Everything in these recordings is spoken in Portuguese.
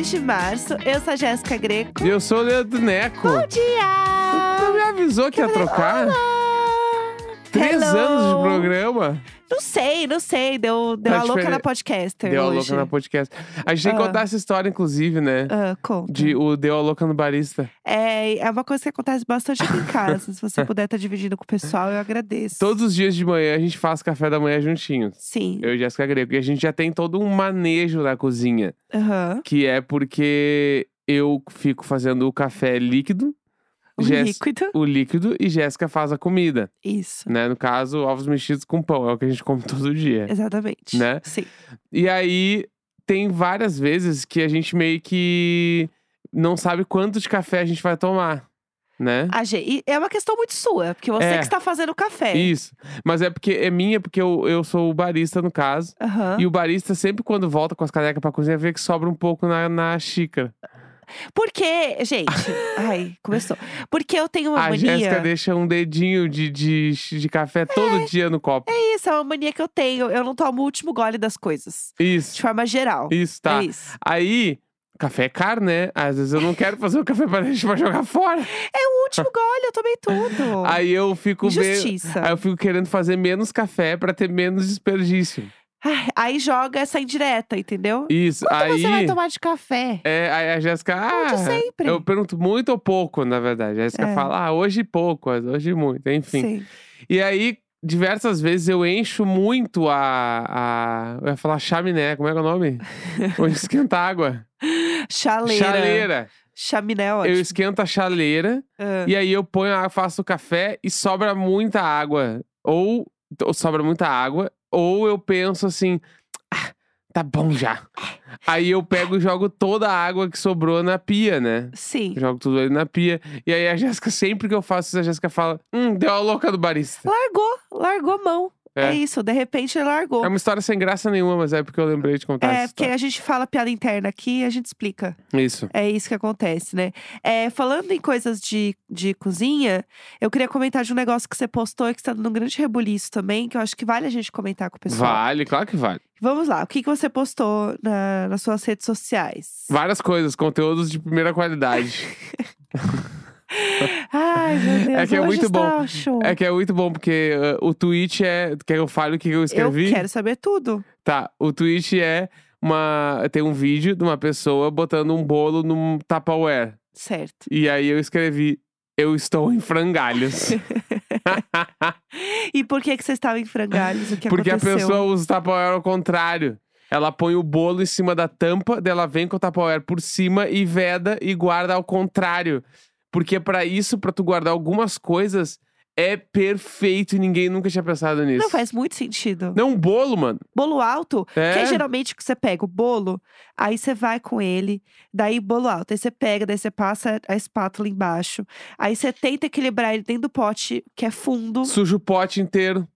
2 de março. Eu sou a Jéssica Greco. E eu sou o Leandro Neco. Bom dia! Não me avisou que ia trocar? Três Hello. anos de programa. Não sei, não sei. Deu, deu Tá a louca na podcaster Deu a hoje. louca na podcast. A gente tem que Ah. contar essa história, inclusive, né? Ah, conta. De o Deu a louca no barista. É, é uma coisa que acontece bastante aqui em casa. Se você puder estar dividindo com o pessoal, eu agradeço. Todos os dias de manhã a gente faz café da manhã juntinhos. Sim. Eu e Jéssica Greco. E a gente já tem todo um manejo na cozinha. Aham. Que é porque eu fico fazendo o café líquido. O Jéssica- líquido. O líquido e Jéssica faz a comida. Isso. Né? No caso, ovos mexidos com pão. É o que a gente come todo dia. Exatamente. Né? Sim. E aí, tem várias vezes que a gente meio que não sabe quanto de café a gente vai tomar, né? A gente, é uma questão muito sua, porque você É. que está fazendo o café. Isso. Mas é porque é minha, porque eu, eu sou o barista, no caso. Aham. E o barista, sempre quando volta com as canecas pra cozinha, vê que sobra um pouco na, na xícara. Porque, gente, ai, começou. Porque eu tenho uma a mania. Jéssica deixa um dedinho de, de, de café todo dia no copo. É isso, é uma mania que eu tenho. Eu não tomo o último gole das coisas. De Isso. forma geral. Isso, tá. É isso. Aí, café é caro, né? Às vezes eu não quero fazer o café pra deixar pra jogar fora. É o último gole, eu tomei tudo. Aí eu fico vendo. Injustiça. Aí eu fico querendo fazer menos café pra ter menos desperdício. Aí joga essa indireta, entendeu? Isso. Quanto aí. você vai tomar de café? É, aí a Jéssica. Ah, sempre. eu pergunto muito ou pouco, na verdade. A Jéssica É. fala, ah, hoje pouco, hoje muito, enfim. Sim. E aí, diversas vezes eu encho muito a. a eu ia falar chaminé, como é que é o nome? Onde esquenta água. Chaleira. Chaleira. Chaminé é ótimo. Eu esquento a chaleira Ah, e aí eu ponho, faço o café e sobra muita água. Ou, ou sobra muita água, ou eu penso assim, ah, tá bom já. Aí eu pego e jogo toda a água que sobrou na pia, né? Sim. Jogo tudo ali na pia. E aí a Jéssica, sempre que eu faço isso, a Jéssica fala: Hum, deu a louca do barista. Largou, largou mão. É. É. isso, de repente ele largou. É uma história sem graça nenhuma, mas é porque eu lembrei de contar É, porque a gente fala piada interna aqui e a gente explica. Isso. É isso que acontece, né? É, falando em coisas de, de cozinha, eu queria comentar de um negócio que você postou e que está dando um grande rebuliço também, que eu acho que vale a gente comentar com o pessoal. Vale, claro que vale. Vamos lá, o que, que você postou na- nas suas redes sociais? Várias coisas, conteúdos de primeira qualidade. Ai, meu Deus, É que é muito bom. é que é muito bom, porque uh, o tweet é. Quer que eu fale o que eu eu escrevi? quero saber tudo. Tá, o tweet é uma. Tem um vídeo de uma pessoa botando um bolo num Tupperware. Certo. E aí eu escrevi. Eu estou em frangalhos. E por que, que você estava em frangalhos? O que Porque aconteceu? a pessoa usa o Tupperware ao contrário. Ela põe o bolo em cima da tampa, daí ela vem com o Tupperware por cima e veda e guarda ao contrário. Porque pra isso, pra tu guardar algumas coisas, é perfeito e ninguém nunca tinha pensado nisso. Não faz muito sentido. Não, um bolo, mano. Bolo alto, É. que é geralmente que você pega o bolo, aí você vai com ele, daí bolo alto, aí você pega, daí você passa a espátula embaixo, aí você tenta equilibrar ele dentro do pote, que é fundo. Suja o pote inteiro.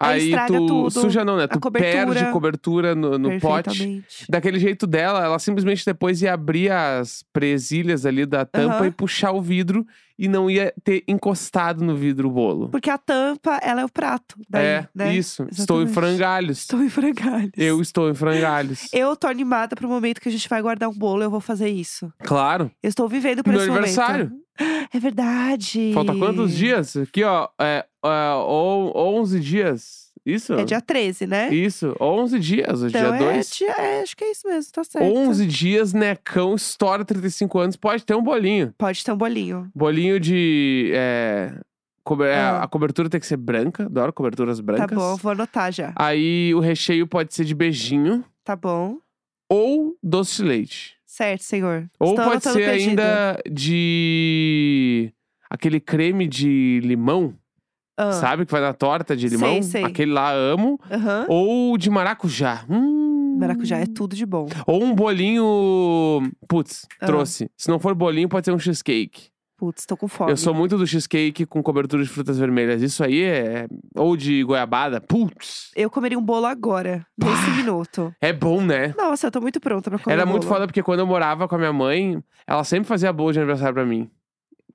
Aí tu. tudo, Suja não, né? Tu cobertura. perde cobertura no, no pote. Daquele jeito dela, ela simplesmente depois ia abrir as presilhas ali da tampa Aham. e puxar o vidro e não ia ter encostado no vidro o bolo. Porque a tampa, ela é o prato. Daí, é, né? isso. Estou em Exatamente. frangalhos. Estou em frangalhos. Eu estou em frangalhos. Eu tô animada pro momento que a gente vai guardar um bolo, eu vou fazer isso. Claro. Eu estou vivendo por Meu esse aniversário. momento. É verdade. Falta quantos dias? Aqui, ó. É, é, on- 11 dias. Isso? É dia 13, né? Isso. 11 dias. Hoje então dia é, 2. dia, é, acho que é isso mesmo, tá certo. 11 dias, necão, estoura 35 anos. Pode ter um bolinho. Pode ter um bolinho. Bolinho de. é, cober- é, Ah. A cobertura tem que ser branca. Adoro coberturas brancas. Tá bom, vou anotar já. Aí o recheio pode ser de beijinho Tá bom. ou doce de leite. Certo, senhor. Ou Estou pode ser pedido. ainda de. aquele creme de limão, Ah, sabe? Que vai na torta de Sei, limão. sei. Aquele lá amo. Aham. Ou de maracujá. Hum. Maracujá é tudo de bom. Ou um bolinho. Putz, Ah. trouxe. Se não for bolinho, pode ser um cheesecake. Putz, tô com fome. Eu sou muito do cheesecake com cobertura de frutas vermelhas. Isso aí é. Ou de goiabada. Putz. Eu comeria um bolo agora, nesse minuto. É bom, né? Nossa, eu tô muito pronta pra comer Era um muito bolo. foda porque quando eu morava com a minha mãe, ela sempre fazia bolo de aniversário pra mim.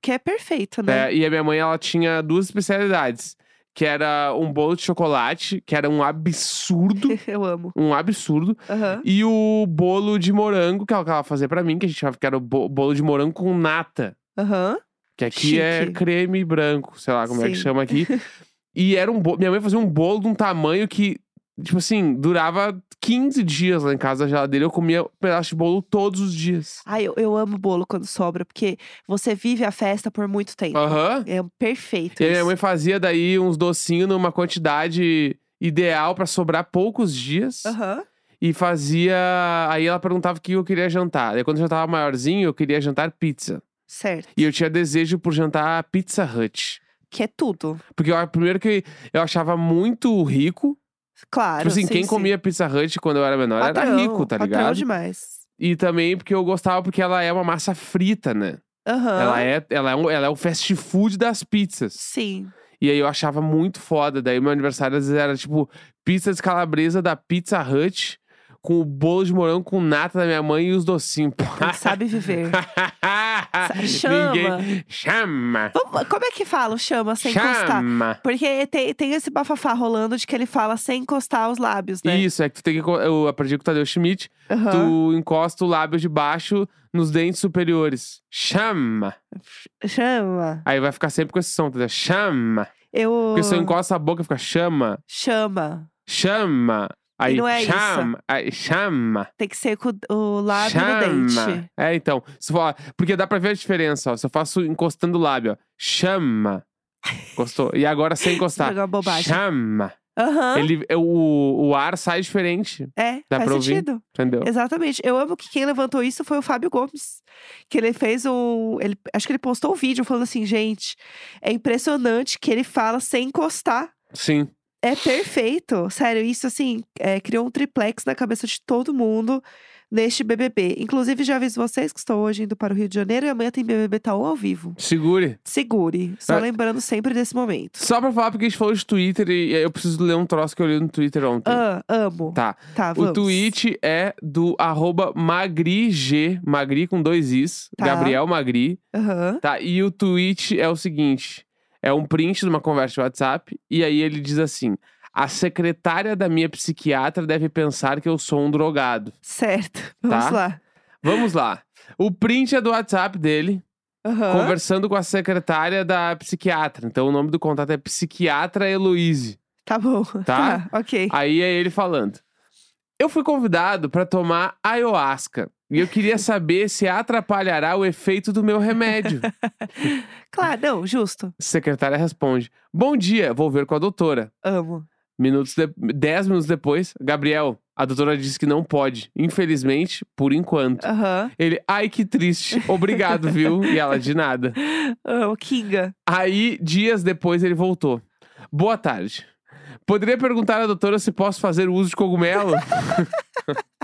Que é perfeito, né? É, e a minha mãe, ela tinha duas especialidades. que era um bolo de chocolate, que era um absurdo. Eu amo. um absurdo. Aham. E o bolo de morango, que ela, que ela fazia pra mim, que a gente achava que era o bo- bolo de morango com nata. Aham. Que aqui é Chique. creme branco, sei lá como é que Sim. chama aqui. e era um bolo. Minha mãe fazia um bolo de um tamanho que, tipo assim, durava 15 dias lá em casa da geladeira. Eu comia um pedaço de bolo todos os dias. Ai, eu, eu amo bolo quando sobra, porque você vive a festa por muito tempo. Aham. É perfeito. E aí minha isso. mãe fazia daí uns docinhos numa quantidade ideal pra sobrar poucos dias. Aham. E fazia. Aí ela perguntava o que eu queria jantar. Aí quando eu já tava maiorzinho, eu queria jantar pizza. Certo. E eu tinha desejo por jantar Pizza Hut. Que é tudo. Porque eu, primeiro que eu achava muito rico. Claro. tipo assim, sim, quem sim. comia Pizza Hut quando eu era menor era Patrão, rico, tá patrão ligado? demais. E também porque eu gostava porque ela é uma massa frita, né? Aham. Ela, é, ela, é um, ela é o fast food das pizzas. Sim. E aí eu achava muito foda. Daí meu aniversário às vezes era tipo pizza de calabresa da Pizza Hut com o bolo de morango com nata da minha mãe e os docinhos. Quem sabe viver. chama. Ninguém... Chama. Vamos- Como é que fala chama sem encostar? Chama. Porque tem, tem esse bafafá rolando de que ele fala sem encostar os lábios, né? Isso, é que tu tem que. Eu aprendi com o Tadeu Schmidt. Aham. Tu encosta o lábio de baixo nos dentes superiores. Chama. Chama. Aí vai ficar sempre com esse som, entendeu? Chama. Eu. Porque se eu encosta a boca, fica chama. Chama. Chama. Aí não é isso. chama. Aí chama. Tem que ser com o lábio chama. no dente. É, então. Se for, porque dá pra ver a diferença, ó. Se eu faço encostando o lábio, ó. Chama. Encostou. E agora sem encostar. Jogar bobagem. Chama. Aham. Ele, o, o ar sai diferente. É, Dá faz sentido. Entendeu? Exatamente. Eu amo que quem levantou isso foi o Fábio Gomes. Que ele fez um. Ele, acho que ele postou um vídeo falando assim, gente, é impressionante que ele fala sem encostar. Sim. É perfeito. Sério, isso assim, é, criou um triplex na cabeça de todo mundo neste BBB. Inclusive, já aviso vocês que estou hoje indo para o Rio de Janeiro e amanhã tem BBB Taon ao vivo. Segure. Segure. Só Ah. lembrando sempre desse momento. Só pra falar, porque a gente falou de Twitter e eu preciso ler um troço que eu li no Twitter ontem. Ah, amo. Tá. Tá, O vamos. tweet é do arroba MagriG, Magri com dois Is, Tá. Gabriel Magri, Aham. tá? E o tweet é o seguinte: é um print de uma conversa de WhatsApp, e aí ele diz assim: A secretária da minha psiquiatra deve pensar que eu sou um drogado. Certo. Vamos Tá. lá. Vamos lá. O print é do WhatsApp dele, Aham. conversando com a secretária da psiquiatra. Então o nome do contato é Psiquiatra Heloise. Tá bom. Tá? ok. Aí é ele falando. Eu fui convidado para tomar ayahuasca e eu queria saber se atrapalhará o efeito do meu remédio. Claro, não, justo. Secretária responde: Bom dia, vou ver com a doutora. Amo. Minutos de... Dez minutos depois, Gabriel, a doutora disse que não pode. Infelizmente, por enquanto. Aham. Ele, ai que triste, obrigado, viu? E ela, de nada. Amo. Kinga. Aí, dias depois, ele voltou. Boa tarde. Poderia perguntar à doutora se posso fazer uso de cogumelo?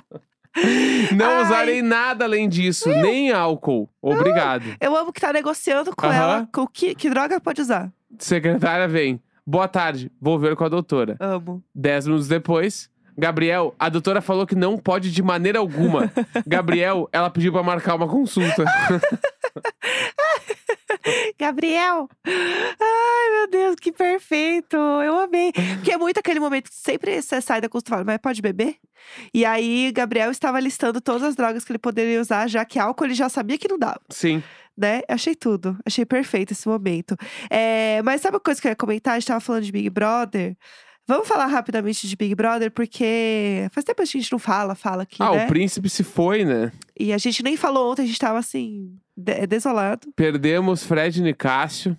Não Ai. usarei nada além disso, nem álcool. Obrigado. Eu amo que tá negociando com Aham. ela. Com que, que droga pode usar? Secretária vem. Boa tarde, vou ver com a doutora. Amo. Dez minutos depois, Gabriel, a doutora falou que não pode de maneira alguma. Gabriel, ela pediu pra marcar uma consulta. Gabriel! Ai, meu Deus, que perfeito! Eu amei. Porque é muito aquele momento que sempre você sai da consulta e fala, mas pode beber? E aí, Gabriel estava listando todas as drogas que ele poderia usar, já que álcool ele já sabia que não dava, Sim. né? Achei tudo. Achei perfeito esse momento. É, mas sabe uma coisa que eu ia comentar? A gente tava falando de Big Brother. Vamos falar rapidamente de Big Brother, porque faz tempo que a gente não fala, fala aqui, ah, né? o príncipe se foi, né? E a gente nem falou ontem, a gente tava assim, de- desolado. Perdemos Fred Nicásio.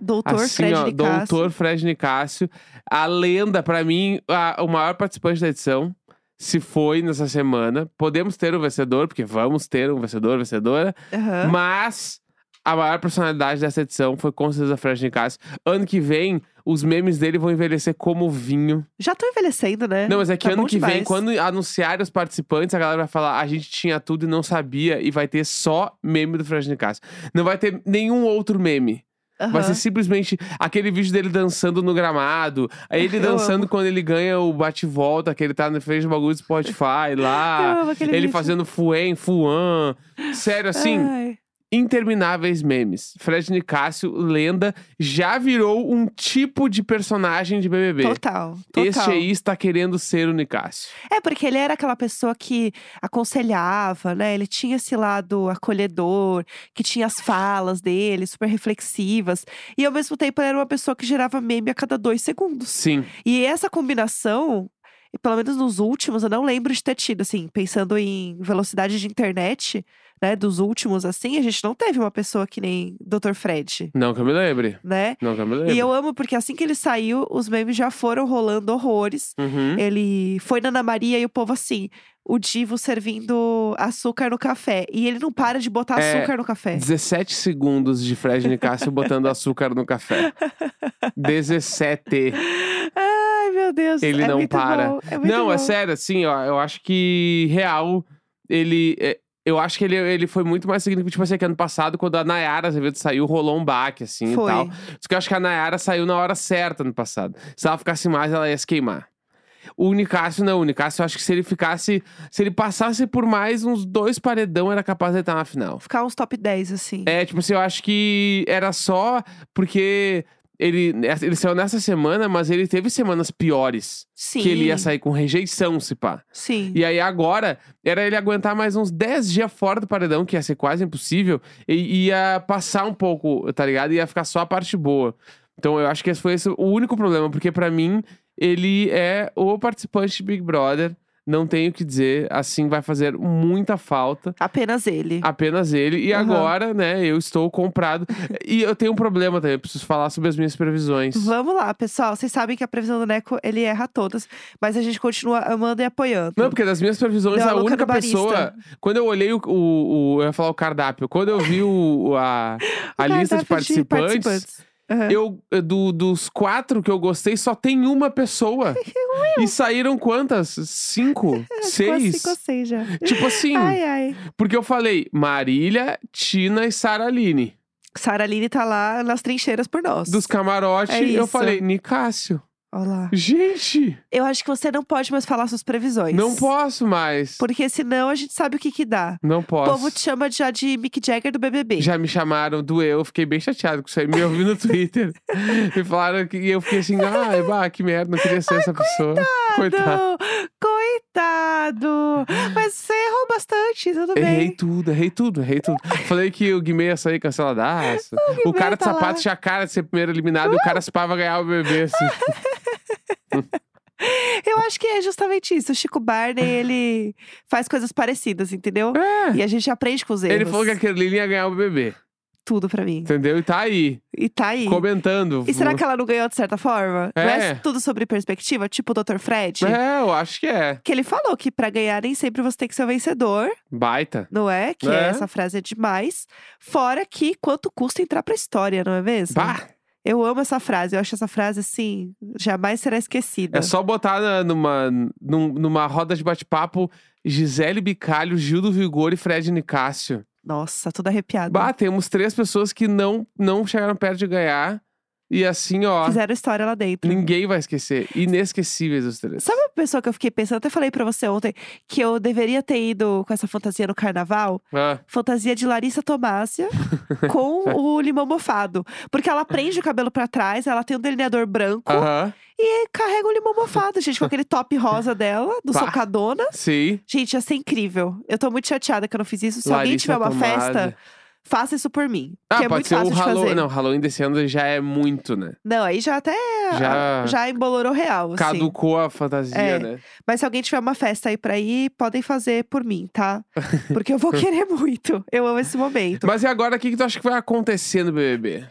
Doutor assim, Fred ó, Nicásio. Doutor Fred Nicásio. A lenda, pra mim, a- o maior participante da edição. Se foi nessa semana. Podemos ter um vencedor, porque vamos ter um vencedor, vencedora. Aham. Mas a maior personalidade dessa edição foi com certeza Fred Nicásio. Ano que vem, os memes dele vão envelhecer como vinho. Já tô envelhecendo, né? Não, mas é que Tá ano que vem, demais. quando anunciarem os participantes, a galera vai falar: a gente tinha tudo e não sabia, e vai ter só meme do Fred Nicásio. Não vai ter nenhum outro meme. Vai Aham. ser simplesmente aquele vídeo dele dançando no gramado. Ele dançando quando ele ganha o bate-volta, que ele tá no frente do bagulho do Spotify lá. ele vídeo. fazendo fuem, fuan. Sério, assim, Ai. Intermináveis memes. Fred Nicásio, lenda, já virou um tipo de personagem de BBB. Total, total. Este aí está querendo ser o Nicásio. É, porque ele era aquela pessoa que aconselhava, né? Ele tinha esse lado acolhedor, que tinha as falas dele, super reflexivas. E ao mesmo tempo ele era uma pessoa que gerava meme a cada dois segundos. Sim. E essa combinação, pelo menos nos últimos, eu não lembro de ter tido, assim, pensando em velocidade de internet, né? Dos últimos, assim, a gente não teve uma pessoa que nem Dr. Fred, Não que eu me lembre. né? Não que eu me lembre. E eu amo porque assim que ele saiu, os memes já foram rolando horrores. Uhum. Ele foi na Ana Maria e o povo assim, o Divo servindo açúcar no café. E ele não para de botar É, açúcar no café. 17 segundos de Fred Nicásio botando açúcar no café. 17. Ai, meu Deus. Ele é não para. bom, é Não, é bom. sério, assim, ó, eu acho que real, ele. Eu acho que ele, ele foi muito mais significativo. Tipo assim, que ano passado, quando a Nayara Azevedo saiu, rolou um baque, assim Foi. e tal. Só que eu acho que a Nayara saiu na hora certa ano passado. Se ela ficasse mais, ela ia se queimar. O Nicásio não, o Nicásio eu acho que se ele ficasse. Se ele passasse por mais uns dois paredão, era capaz de estar na final. Ficar uns top 10, assim. É, tipo assim, eu acho que era só porque ele, ele saiu nessa semana, mas ele teve semanas piores. Sim. Que ele ia sair com rejeição, se pá. Sim. E aí agora, era ele aguentar mais uns 10 dias fora do paredão, que ia ser quase impossível, e ia passar um pouco, tá ligado? Ia ficar só a parte boa. Então eu acho que esse foi esse o único problema, porque pra mim, ele é o participante de Big Brother. Não tenho o que dizer, assim vai fazer muita falta. Apenas ele. Apenas ele. E Aham. agora, né, eu estou comprado. e eu tenho um problema também, eu preciso falar sobre as minhas previsões. Vamos lá, pessoal. Vocês sabem que a previsão do Neco, ele erra todas. Mas a gente continua amando e apoiando. Não, porque das minhas previsões, Deu a única pessoa. Quando eu olhei o, o, o- Eu ia falar o cardápio. Quando eu vi o, a, a lista de Cardápio participantes, Aham. eu, do, dos quatro que eu gostei, só tem uma pessoa. e saíram quantas? Cinco? Seis? cinco ou seis já. Tipo assim, Ai, ai. porque eu falei Marília, Tina e Sara Aline. Sara Aline tá lá nas trincheiras por nós. Dos camarotes, É eu falei Nicásio. Olha lá. Gente, Eu acho que você não pode mais falar suas previsões. não posso mais. Porque senão a gente sabe o que que dá. Não O posso. povo te chama já de Mick Jagger do BBB. Já me chamaram, doeu, eu fiquei bem chateado com isso aí. Me ouvi no Twitter. me falaram que e eu fiquei assim, ai, bah, que merda, não queria ser essa pessoa. Coitado. Coitado. Mas você errou bastante, tudo Errei bem. tudo, errei tudo, errei tudo. Falei que o Guimê ia sair canceladaço. O, Guimê cara de tá lá. sapato tinha cara de ser primeiro eliminado e o cara se pava ganhar o bebê, assim. Eu acho que é justamente isso. O Chico Barney, ele faz coisas parecidas, entendeu? É. E a gente aprende com os erros. Ele falou que a Kerline ia ganhar o bebê, Tudo pra mim. entendeu? E tá aí, E tá aí. comentando. E será que ela não ganhou de certa forma? Não é É. tudo sobre perspectiva? Tipo o Dr. Fred? É, eu acho que é. Que ele falou que pra ganhar nem sempre você tem que ser o vencedor, Baita. não é? Que É. essa frase é demais. Fora que quanto custa entrar pra história, não é mesmo? Bah, Eu amo essa frase. Eu acho essa frase, assim, jamais será esquecida. é só botar na- numa, num- numa roda de bate-papo Gisele Bicalho, Gil do Vigor e Fred Nicásio. Nossa, toda arrepiada. Bah, temos três pessoas que não, não chegaram perto de ganhar. E assim, ó, Fizeram história lá dentro. ninguém vai esquecer. Inesquecíveis os três. Sabe uma pessoa que eu fiquei pensando? Até falei pra você ontem que eu deveria ter ido com essa fantasia no carnaval. Ah, Fantasia de Larissa Tomásia com o limão mofado. Porque ela prende o cabelo pra trás, ela tem um delineador branco Aham, e carrega o limão mofado, gente, com aquele top rosa dela, do Pá. Socadona. sim. Gente, ia ser incrível. Eu tô muito chateada que eu não fiz isso. Se alguém Larissa tiver uma festa, faça isso por mim. Ah, que é pode muito ser fácil de Halloween. fazer. Não, Halloween desse ano já é muito, né? Não, aí já até Já- já embolorou real, assim. Caducou a fantasia, É. né? Mas se alguém tiver uma festa aí pra ir, podem fazer por mim, tá? Porque eu vou querer muito. Eu amo esse momento. Mas e agora, o que, que tu acha que vai acontecer no BBB?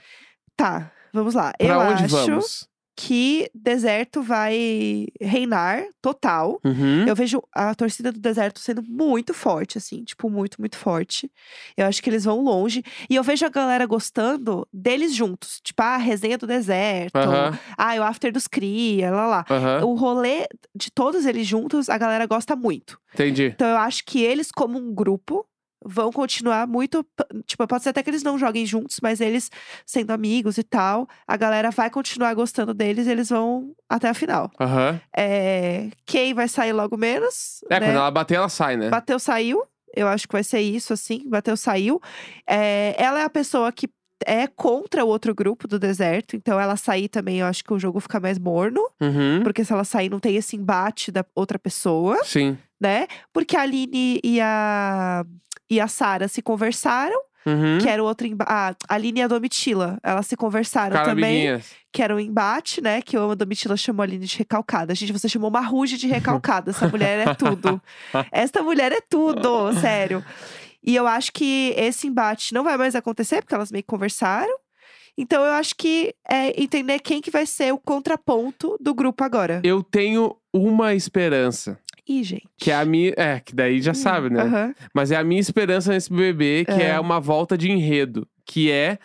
Tá, vamos lá. Pra eu onde acho vamos? Que deserto vai reinar total. Uhum. Eu vejo a torcida do deserto sendo muito forte, assim, tipo, muito, muito forte. Eu acho que eles vão longe. E eu vejo a galera gostando deles juntos. Tipo, ah, a resenha do deserto. Aham, Ah, o after dos cria, lá lá. aham. O rolê de todos eles juntos, a galera gosta muito. Entendi. Então eu acho que eles, como um grupo, vão continuar muito. Tipo, pode ser até que eles não joguem juntos, mas eles sendo amigos e tal, a galera vai continuar gostando deles e eles vão até a final. Aham. É, quem vai sair logo menos? É, né? quando ela bater, ela sai, né? Bateu, saiu. Eu acho que vai ser isso, assim. Bateu, saiu. É, ela é a pessoa que é contra o outro grupo do deserto. Então, ela sair também, eu acho que o jogo fica mais morno. Uhum. Porque se ela sair, não tem esse embate da outra pessoa, Sim. Né? Porque a Aline e a, e a Sara se conversaram, Uhum. que era o outro embate. A Aline e a Domitila, elas se conversaram Cara, também amiguinhas. que era um embate, né? Que a Domitila chamou a Aline de recalcada. Gente, você chamou uma ruge de recalcada. Essa mulher é tudo. Esta mulher é tudo, sério. E eu acho que esse embate não vai mais acontecer, porque elas meio que conversaram. Então eu acho que é entender quem que vai ser o contraponto do grupo agora. Eu tenho uma esperança. Ih, gente. Que é a minha. É, que daí já sabe, né? Aham. Mas é a minha esperança nesse bebê, que é. É. uma volta de enredo. Que é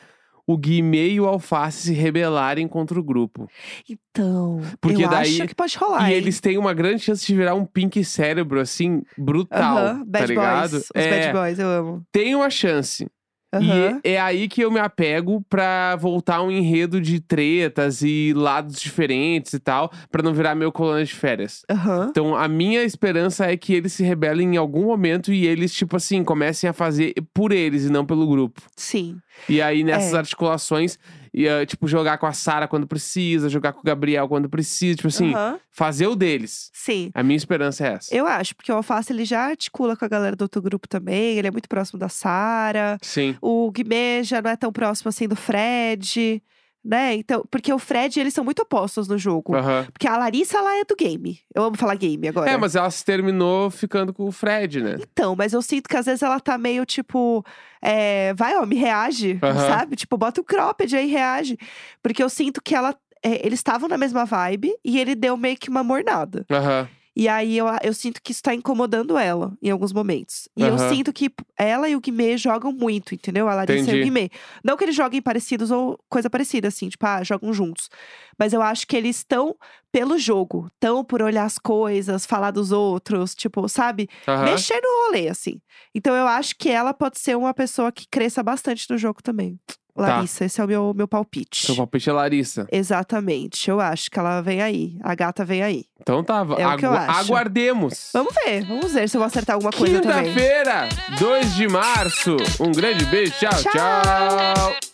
o Guimê e o Alface se rebelarem contra o grupo. Então, Porque eu daí- acho que pode rolar. e hein? eles têm uma grande chance de virar um pink cérebro, assim, brutal. Tá Bad ligado? Boys. Os é, Bad Boys, eu amo. tem uma chance. Aham. E é aí que eu me apego pra voltar um enredo de tretas e lados diferentes e tal, pra não virar meu coluna de férias. Aham. Então, a minha esperança é que eles se rebelem em algum momento e eles, tipo assim, comecem a fazer por eles e não pelo grupo. Sim. E aí, nessas É. articulações, e, ah, tipo, jogar com a Sara quando precisa, jogar com o Gabriel quando precisa, tipo assim, Aham. fazer o deles. Sim. A minha esperança é essa. Eu acho, porque o Alface ele já articula com a galera do outro grupo também. Ele é muito próximo da Sara. Sim. O Guimê já não é tão próximo assim do Fred, né? Então, porque o Fred e eles são muito opostos no jogo. Aham. Porque a Larissa, ela é do game. Eu amo falar game agora. É, mas ela se terminou ficando com o Fred, né? Então, mas eu sinto que às vezes ela tá meio tipo. é, vai, ó, me reage, Aham. sabe? Tipo, bota o cropped aí, reage. Porque eu sinto que ela. é, eles estavam na mesma vibe e ele deu meio que uma mornada. Aham. E aí eu, eu sinto que isso tá incomodando ela em alguns momentos. E eu Aham. sinto que ela e o Guimê jogam muito, entendeu? A Larissa e Entendi. o Guimê. Não que eles joguem parecidos ou coisa parecida, assim, tipo, ah, jogam juntos. Mas eu acho que eles estão pelo jogo, estão por olhar as coisas, falar dos outros, tipo, sabe? Aham. Mexer no rolê, assim. Então eu acho que ela pode ser uma pessoa que cresça bastante no jogo também. Larissa, esse é o meu, meu palpite. Seu palpite é Larissa. Exatamente, eu acho que ela vem aí. A gata vem aí. Então tá, É agu- aguardemos. Vamos ver, vamos ver se eu vou acertar alguma coisa também. Quinta-feira, 2 de março. Um grande beijo. tchau. Tchau. tchau.